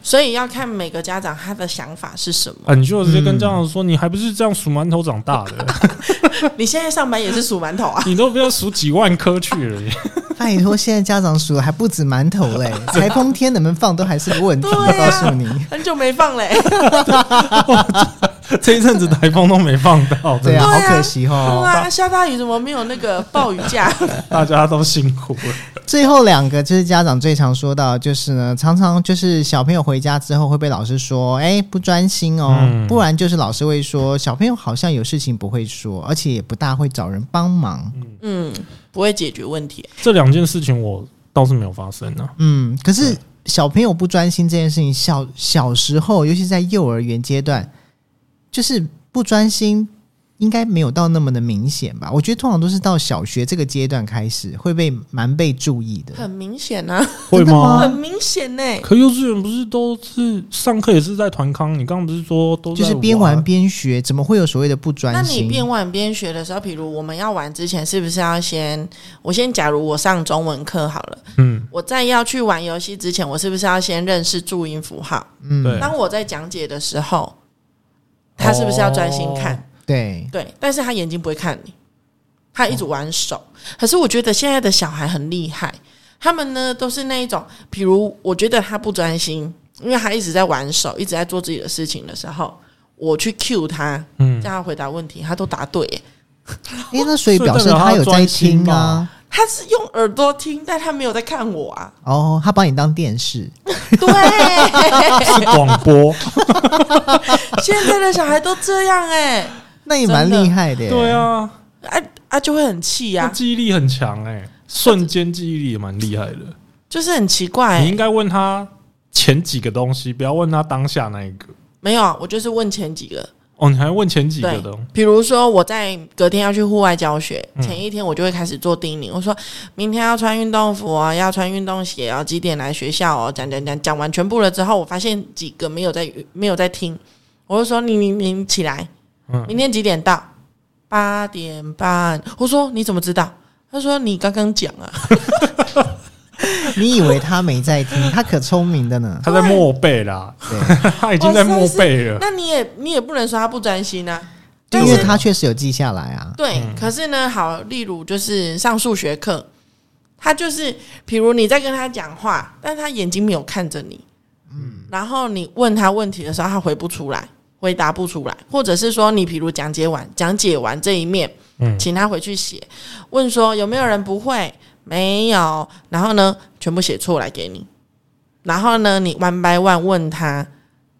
所以要看每个家长他的想法是什么。啊，你就直接跟家长说，你还不是这样数馒头长大的，[LAUGHS] 你现在上班也是数馒头啊？[LAUGHS] 你都不要数几万颗去了。拜托，现在家长数的还不止馒头嘞，[LAUGHS] 台风天能不能放都还是个问题。告诉你，很久没放嘞、[LAUGHS] 这一阵子台风都没放到，对啊，好可惜对哦。啊，下大雨怎么没有那个暴雨假？[LAUGHS] 大家都辛苦了。最后两个就是家长最常说到，就是呢，常常就是小朋友回家之后会被老师说，哎，不专心哦，嗯不然就是老师会说小朋友好像有事情不会说，而且也不大会找人帮忙。嗯，不会解决问题。这两件事情我倒是没有发生啊。嗯，可是小朋友不专心这件事情，小小时候，尤其在幼儿园阶段，就是不专心，应该没有到那么的明显吧？我觉得通常都是到小学这个阶段开始会被蛮被注意的。很明显啊，会吗吗？[LAUGHS] 很明显呢、可幼稚园不是都是上课也是在团康？你刚刚不是说都就是边玩边学，怎么会有所谓的不专心那？你边玩边学的时候，比如我们要玩之前，是不是要先？我先假如我上中文课好了，嗯，我在要去玩游戏之前，我是不是要先认识注音符号？嗯，对当我在讲解的时候，他是不是要专心看？哦对，对，但是他眼睛不会看你，他一直玩手。可是我觉得现在的小孩很厉害，他们呢都是那一种，比如我觉得他不专心，因为他一直在玩手，一直在做自己的事情的时候，我去 cue 他，嗯叫他回答问题，他都答对耶。[LAUGHS] 诶，那所以表示他有在听啊。他是用耳朵听，但他没有在看我啊。哦，他把你当电视，[LAUGHS] 对，是广播，现在的小孩都这样哎、那也蛮厉害的耶。对啊，啊啊就会很气他呀、记忆力很强哎，瞬间记忆力也蛮厉害的。就是很奇怪、欸。你应该问他前几个东西，不要问他当下那一个。没有啊，我就是问前几个。哦，你还问前几个的哦？，比如说我在隔天要去户外教学，嗯前一天我就会开始做叮咛，我说明天要穿运动服啊，要穿运动鞋啊，几点来学校哦，讲讲讲讲完全部了之后，我发现几个没有在没有在听，我就说你你你起来，嗯明天几点到？八点半。我说你怎么知道？他说你刚刚讲啊，[LAUGHS] [LAUGHS] 你以为他没在听，他可聪明的呢。他在默背啦，对，[LAUGHS] 他已经在默背了。那你也你也不能说他不专心啊。因但是为他确实有记下来啊。对，可是呢，好，例如就是上数学课，他就是，比如你在跟他讲话，但是他眼睛没有看着你，嗯，然后你问他问题的时候，他回不出来，回答不出来，或者是说你比如讲解完讲解完这一面，嗯请他回去写，问说有没有人不会？没有，然后呢，全部写错来给你，然后呢，你 one by one 问他，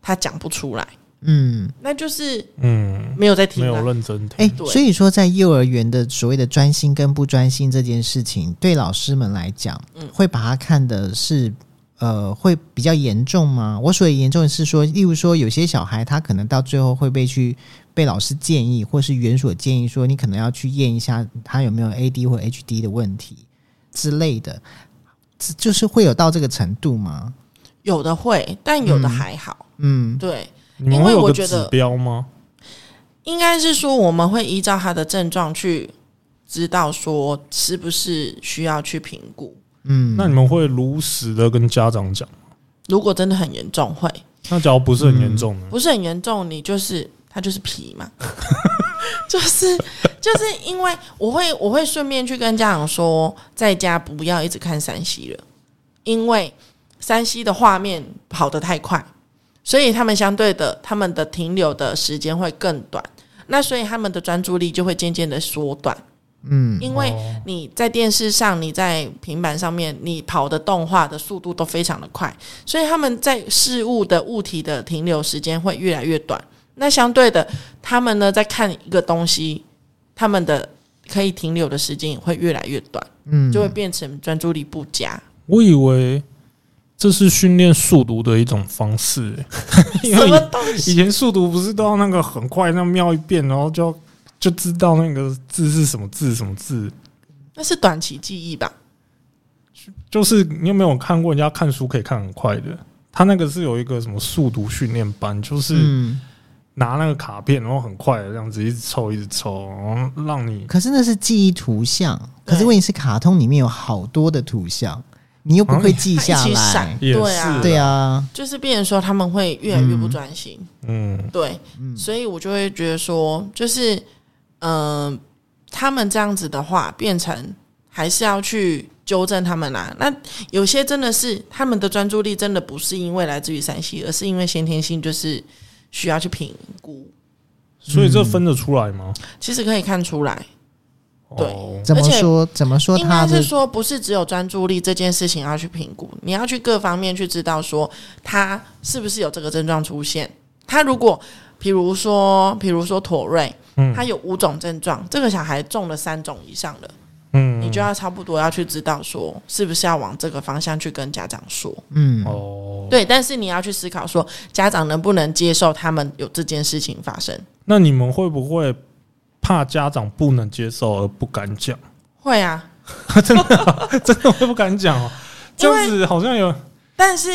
他讲不出来，嗯，那就是嗯，没有在听、啊，没有认真哎、听。对。所以说在幼儿园的所谓的专心跟不专心这件事情，对老师们来讲，嗯。会把它看的是。呃，会比较严重吗？我所以严重的是说，例如说，有些小孩他可能到最后会被去被老师建议，或是园所建议说，你可能要去验一下他有没有 AD 或 HD 的问题之类的，就是会有到这个程度吗？有的会，但有的还好。嗯，对，你们因为会有指我觉得标吗？应该是说我们会依照他的症状去知道说是不是需要去评估。嗯，那你们会如实的跟家长讲吗？如果真的很严重，会那假如不是很严重呢？不是很严重，你就是他就是皮嘛，[LAUGHS] 就是就是因为我会我会顺便去跟家长说，在家不要一直看山西了，因为山西的画面跑得太快，所以他们相对的他们的停留的时间会更短，那所以他们的专注力就会渐渐的缩短。嗯，因为哦你在电视上、你在平板上面，你跑的动画的速度都非常的快，所以他们在事物的物体的停留时间会越来越短。那相对的，他们呢在看一个东西，他们的可以停留的时间也会越来越短，嗯，就会变成专注力不佳。我以为这是训练速读的一种方式、[LAUGHS] 因为？以前速读不是都要那个很快那瞄一遍，然后就就知道那个字是什么字什么字。那是短期记忆吧？就是你有没有看过人家看书可以看很快的？他那个是有一个什么速读训练班，就是嗯，拿那个卡片，然后很快的这样子一直抽一直抽，然后让你可是那是记忆图像，可是对。问题是卡通里面有好多的图像，你又不会记它下来，，对啊，对啊，就是变成说他们会越来越不专心。嗯。对，所以我就会觉得说，就是嗯、呃他们这样子的话，变成还是要去纠正他们啦。那有些真的是他们的专注力真的不是因为来自于山西，而是因为先天性，就是需要去评估。所以这分得出来吗？其实可以看出来，对哦怎么而且说？怎么说应？该是说不是只有专注力这件事情要去评估，你要去各方面去知道说他是不是有这个症状出现。他如果比如说，比如说妥瑞，嗯他有五种症状，这个小孩中了三种以上的，嗯你就要差不多要去知道说，是不是要往这个方向去跟家长说。嗯，哦，对，但是你要去思考说，家长能不能接受他们有这件事情发生？那你们会不会怕家长不能接受而不敢讲？会啊，[LAUGHS] 真的真的会不敢讲哦？这样子好像有但是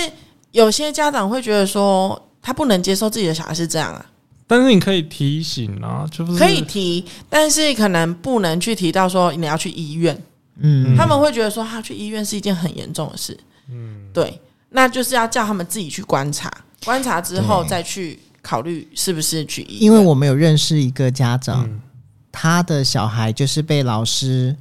有些家长会觉得说，他不能接受自己的小孩是这样啊。但是你可以提醒啊，就是可以提，但是可能不能去提到说你要去医院，嗯，他们会觉得说他去医院是一件很严重的事，嗯，对，那就是要叫他们自己去观察，观察之后再去考虑是不是去医院，因为我们有认识一个家长，嗯。他的小孩就是被老师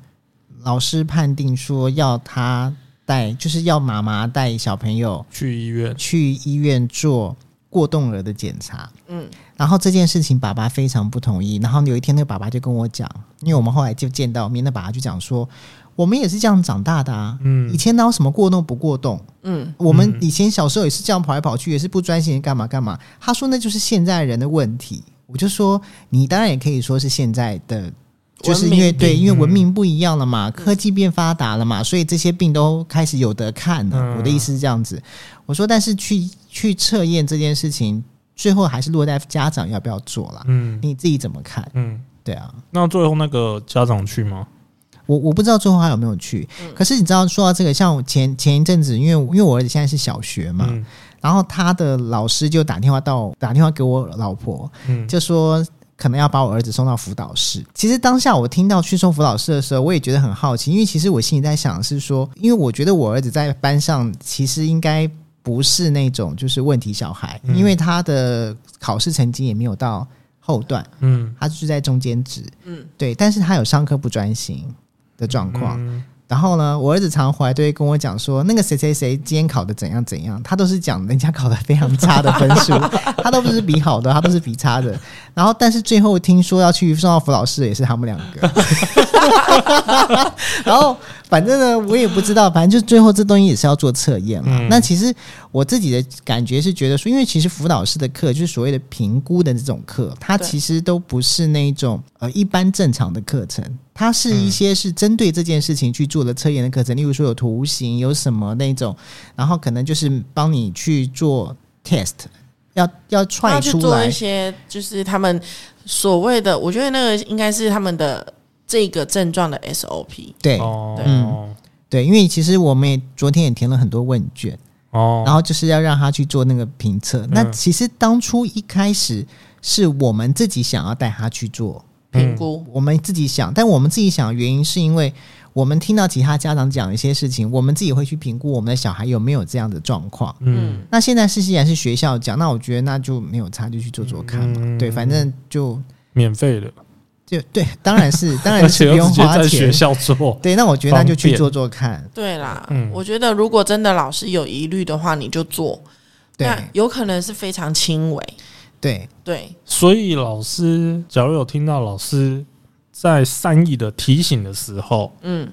老师判定说要他带，就是要妈妈带小朋友去医院，去医院做过动儿的检查。嗯，然后这件事情爸爸非常不同意。然后有一天那个爸爸就跟我讲，因为我们后来就见到面，那爸爸就讲说，我们也是这样长大的啊。嗯以前哪有什么过动不过动？嗯，我们嗯以前小时候也是这样跑来跑去，也是不专心干嘛干嘛。他说那就是现在人的问题。我就说你当然也可以说是现在的，就是因为对，因为文明不一样了嘛，科技变发达了嘛，所以这些病都开始有得看了。嗯我的意思是这样子。我说，但是去去测验这件事情，最后还是落在家长要不要做啦。嗯你自己怎么看？嗯，对啊，那最后那个家长去吗？我我不知道最后他有没有去。可是你知道，说到这个，像我前前一阵子，因为因为我儿子现在是小学嘛，嗯然后他的老师就打电话到打电话给我老婆，嗯，就说可能要把我儿子送到辅导室。其实当下我听到去送辅导室的时候，我也觉得很好奇，因为其实我心里在想的是说，因为我觉得我儿子在班上其实应该不是那种就是问题小孩，嗯因为他的考试成绩也没有到后段，嗯他就是在中间值，嗯，对，但是他有上课不专心的状况。嗯然后呢，我儿子常回来都会跟我讲说，那个谁谁谁今天考的怎样怎样，他都是讲人家考的非常差的分数，[LAUGHS] 他都不是比好的，他都是比差的。然后，但是最后听说要去送到辅导室，也是他们两个。[LAUGHS] [LAUGHS] 然后，反正呢，我也不知道，[LAUGHS] 反正就最后这东西也是要做测验嘛。嗯。那其实我自己的感觉是觉得说，因为其实辅导师的课就是所谓的评估的这种课，它其实都不是那种呃一般正常的课程，它是一些是针对这件事情去做的测验的课程，例如说有图形，有什么那种，然后可能就是帮你去做 test，要要要踹出来。去做一，些就是他们所谓的，我觉得那个应该是他们的这个症状的 SOP。对、哦嗯对，因为其实我们也昨天也填了很多问卷。哦，然后就是要让他去做那个评测。那其实当初一开始是我们自己想要带他去做，评估，我们自己想，但我们自己想的原因是因为我们听到其他家长讲一些事情，我们自己会去评估我们的小孩有没有这样的状况。嗯那现在是既然是学校讲，那我觉得那就没有差，就去做做看嘛。嗯对，反正就免费的，就对，当然是 [LAUGHS] 当然是不用花钱在学。校做，对，那我觉得那就去做做看。对啦，嗯我觉得如果真的老师有疑虑的话，你就做，对那有可能是非常轻微。对，对，所以老师，假如有听到老师在善意的提醒的时候，嗯，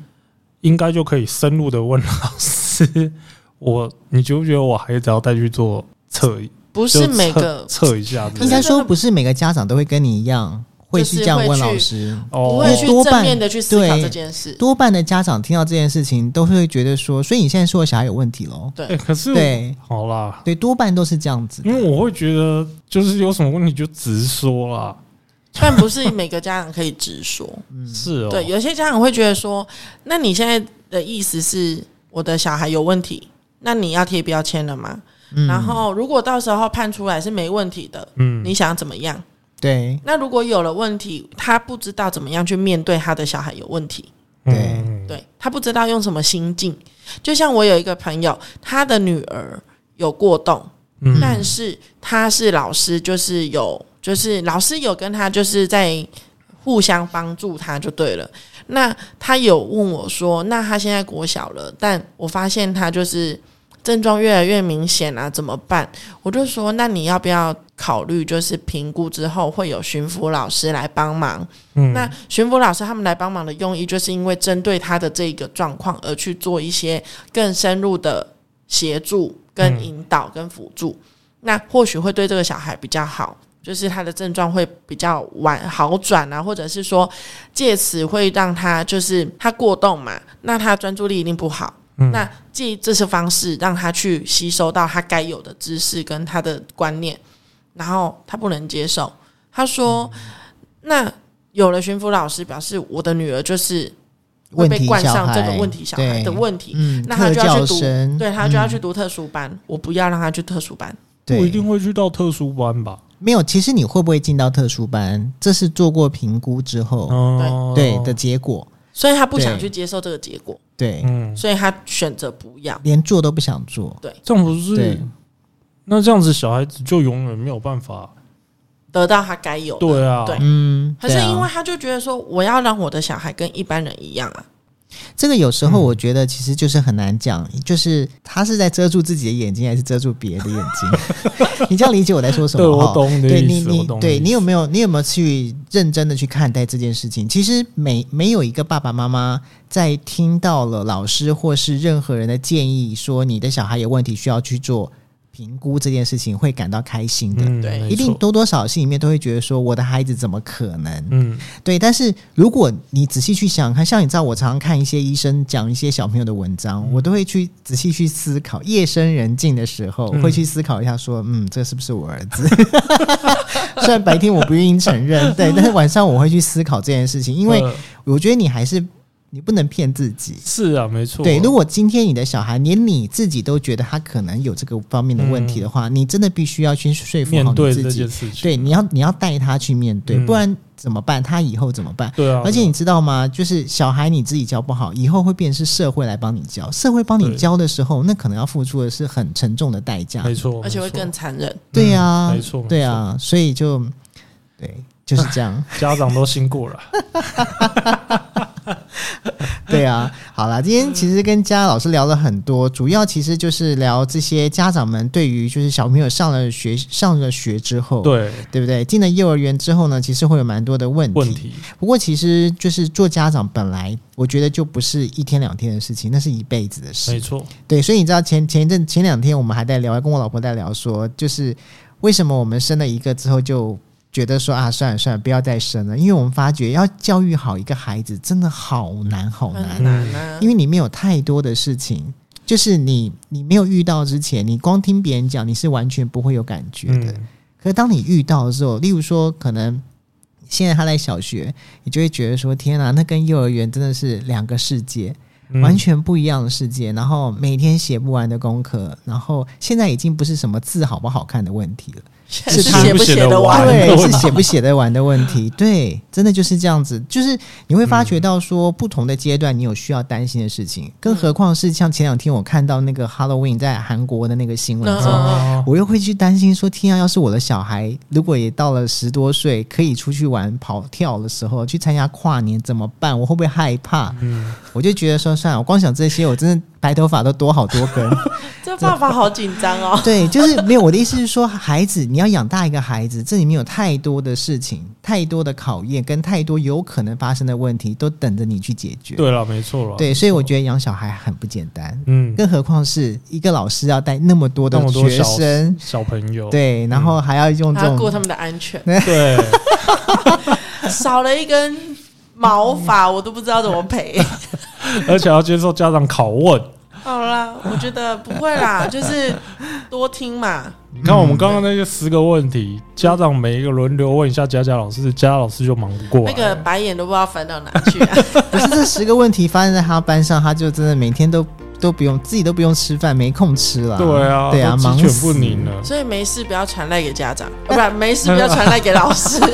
应该就可以深入的问老师：[LAUGHS] 我，你觉不觉得我孩子要带去做测验？不是每个测一下应该说不是每个家长都会跟你一样会去这样问老师。不哦会去正面的去思考对这件事。多半的家长听到这件事情，都会觉得说，所以你现在说我小孩有问题喽？哎、对，可是对好啦，对，多半都是这样子。因为我会觉得就是有什么问题就直说啦，[LAUGHS] 但不是每个家长可以直说。是哦，对，有些家长会觉得说，那你现在的意思是我的小孩有问题，那你要贴标签了吗？嗯然后如果到时候判出来是没问题的，嗯，你想怎么样？对那如果有了问题，他不知道怎么样去面对他的小孩有问题，对嗯对他不知道用什么心境。就像我有一个朋友，他的女儿有过动，嗯但是他是老师，就是有，就是老师有跟他就是在互相帮助他就对了。那他有问我说，那他现在国小了，但我发现他就是症状越来越明显啊，怎么办？我就说，那你要不要考虑，就是评估之后会有巡抚老师来帮忙？嗯那巡抚老师他们来帮忙的用意，就是因为针对他的这个状况而去做一些更深入的协助、跟引导、跟辅助。那或许会对这个小孩比较好，就是他的症状会比较晚好转啊，或者是说借此会让他就是他过动嘛，那他专注力一定不好。嗯那借这些方式让他去吸收到他该有的知识跟他的观念，然后他不能接受，他说：“那有了巡抚老师，表示我的女儿就是会被冠上这个问题小孩的对问题，嗯，那他就要去读，生，对他就要嗯去读特殊班，我不要让他去特殊班。对不一定会去到特殊班吧？没有。其实你会不会进到特殊班，这是做过评估之后、哦，对的结果。所以他不想去接受这个结果，对，嗯，所以他选择不要。连做都不想做。对这种不是对？那这样子小孩子就永远没有办法，得到他该有的。对啊，对嗯，可是因为他就觉得说，我要让我的小孩跟一般人一样啊，这个有时候嗯我觉得其实就是很难讲，就是他是在遮住自己的眼睛，还是遮住别人的眼睛？[LAUGHS] 你这样理解我在说什么？对我懂你你，对你有没有你有没有去认真的去看待这件事情？其实没没有一个爸爸妈妈在听到了老师或是任何人的建议，说你的小孩有问题需要去做评估这件事情，会感到开心的。嗯，对没一定多多少少心里面都会觉得说，我的孩子怎么可能？嗯对，但是如果你仔细去想看，像你知道，我常常看一些医生讲一些小朋友的文章，我都会去仔细去思考。夜深人静的时候，嗯会去思考一下，说，嗯，这是不是我儿子？[LAUGHS] 虽然白天我不愿意承认，对，[LAUGHS] 但是晚上我会去思考这件事情，因为呃我觉得你还是你不能骗自己。是啊，没错，对，如果今天你的小孩连你自己都觉得他可能有这个方面的问题的话，你真的必须要去说服好面对你自己这件。事情，对，你要你要带他去面对，嗯不然怎么办？他以后怎么办？对啊，而且你知道吗？就是小孩你自己教不好，以后会变成是社会来帮你教。社会帮你教的时候，那可能要付出的是很沉重的代价。没错，而且会更残忍。对呀、嗯没错，对啊，所以就对，就是这样。[LAUGHS] 家长都辛苦了，[LAUGHS] [LAUGHS] 对啊，好啦，今天其实跟佳老师聊了很多，主要其实就是聊这些家长们对于就是小朋友上了学上了学之后，对对不对？进了幼儿园之后呢，其实会有蛮多的问题。问题，不过其实就是做家长本来我觉得就不是一天两天的事情，那是一辈子的事没。错，对，所以你知道前前一阵前两天我们还在聊，跟我老婆在聊说，就是为什么我们生了一个之后就觉得说啊，算了算了，不要再生了，因为我们发觉要教育好一个孩子真的好难好难，难啊，因为里面有太多的事情。就是你，你没有遇到之前，你光听别人讲，你是完全不会有感觉的。嗯，可是当你遇到的时候，例如说，可能现在他在小学，你就会觉得说：天哪，那跟幼儿园真的是两个世界，嗯完全不一样的世界。然后每天写不完的功课，然后现在已经不是什么字好不好看的问题了，是他写不写得完？对，完的问题是写不写得完的问题。[LAUGHS] 对，真的就是这样子。就是你会发觉到说，不同的阶段你有需要担心的事情，更何况是像前两天我看到那个 Halloween 在韩国的那个新闻嗯之后。哦，我又会去担心说，天啊，要是我的小孩如果也到了十多岁，可以出去玩、跑跳的时候，去参加跨年怎么办？我会不会害怕？嗯，我就觉得说，算了，我光想这些，我真的白头发都多好多根。[LAUGHS] 这爸爸好紧张哦。[LAUGHS] 对，就是没有我的意思是说，孩子你要养大一个孩子，这里面有太多的事情，太多的考验跟太多有可能发生的问题都等着你去解决。对了，没错了，对，所以我觉得养小孩很不简单，嗯，更何况是一个老师要带那么多的学生，小朋友，对，然后还要用这种还要顾他们的安全，[LAUGHS] 对，少了一根毛发，我都不知道怎么赔。[LAUGHS] 而且要接受家长拷问。好啦，我觉得不会啦，[LAUGHS] 就是多听嘛。你看我们刚刚那些十个问题，家长每一个轮流问一下佳佳老师，佳佳老师就忙不过来。那个白眼都不知道翻到哪去啊！[LAUGHS] 不是这十个问题发生在他班上，他就真的每天都都不用自己都不用吃饭，没空吃了。对啊，对啊，鸡犬忙全不宁了。所以没事不要传赖给家长，啊、不然没事不要传赖给老师。[LAUGHS]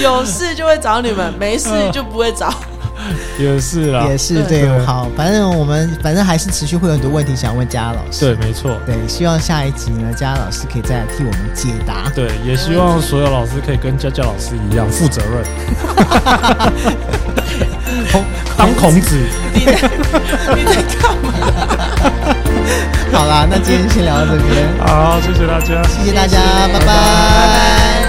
有事就会找你们，没事就不会找。也是啦，也是对好，反正我们反正还是持续会有很多问题想问佳佳老师。对，没错。对，希望下一集呢，佳佳老师可以再来替我们解答。对，也希望所有老师可以跟佳佳老师一样负责任，[LAUGHS] [LAUGHS] 孔当孔子。你在你在干嘛？[LAUGHS] 好啦，那今天先聊到这边，好，谢谢大家。谢谢大家，拜拜拜拜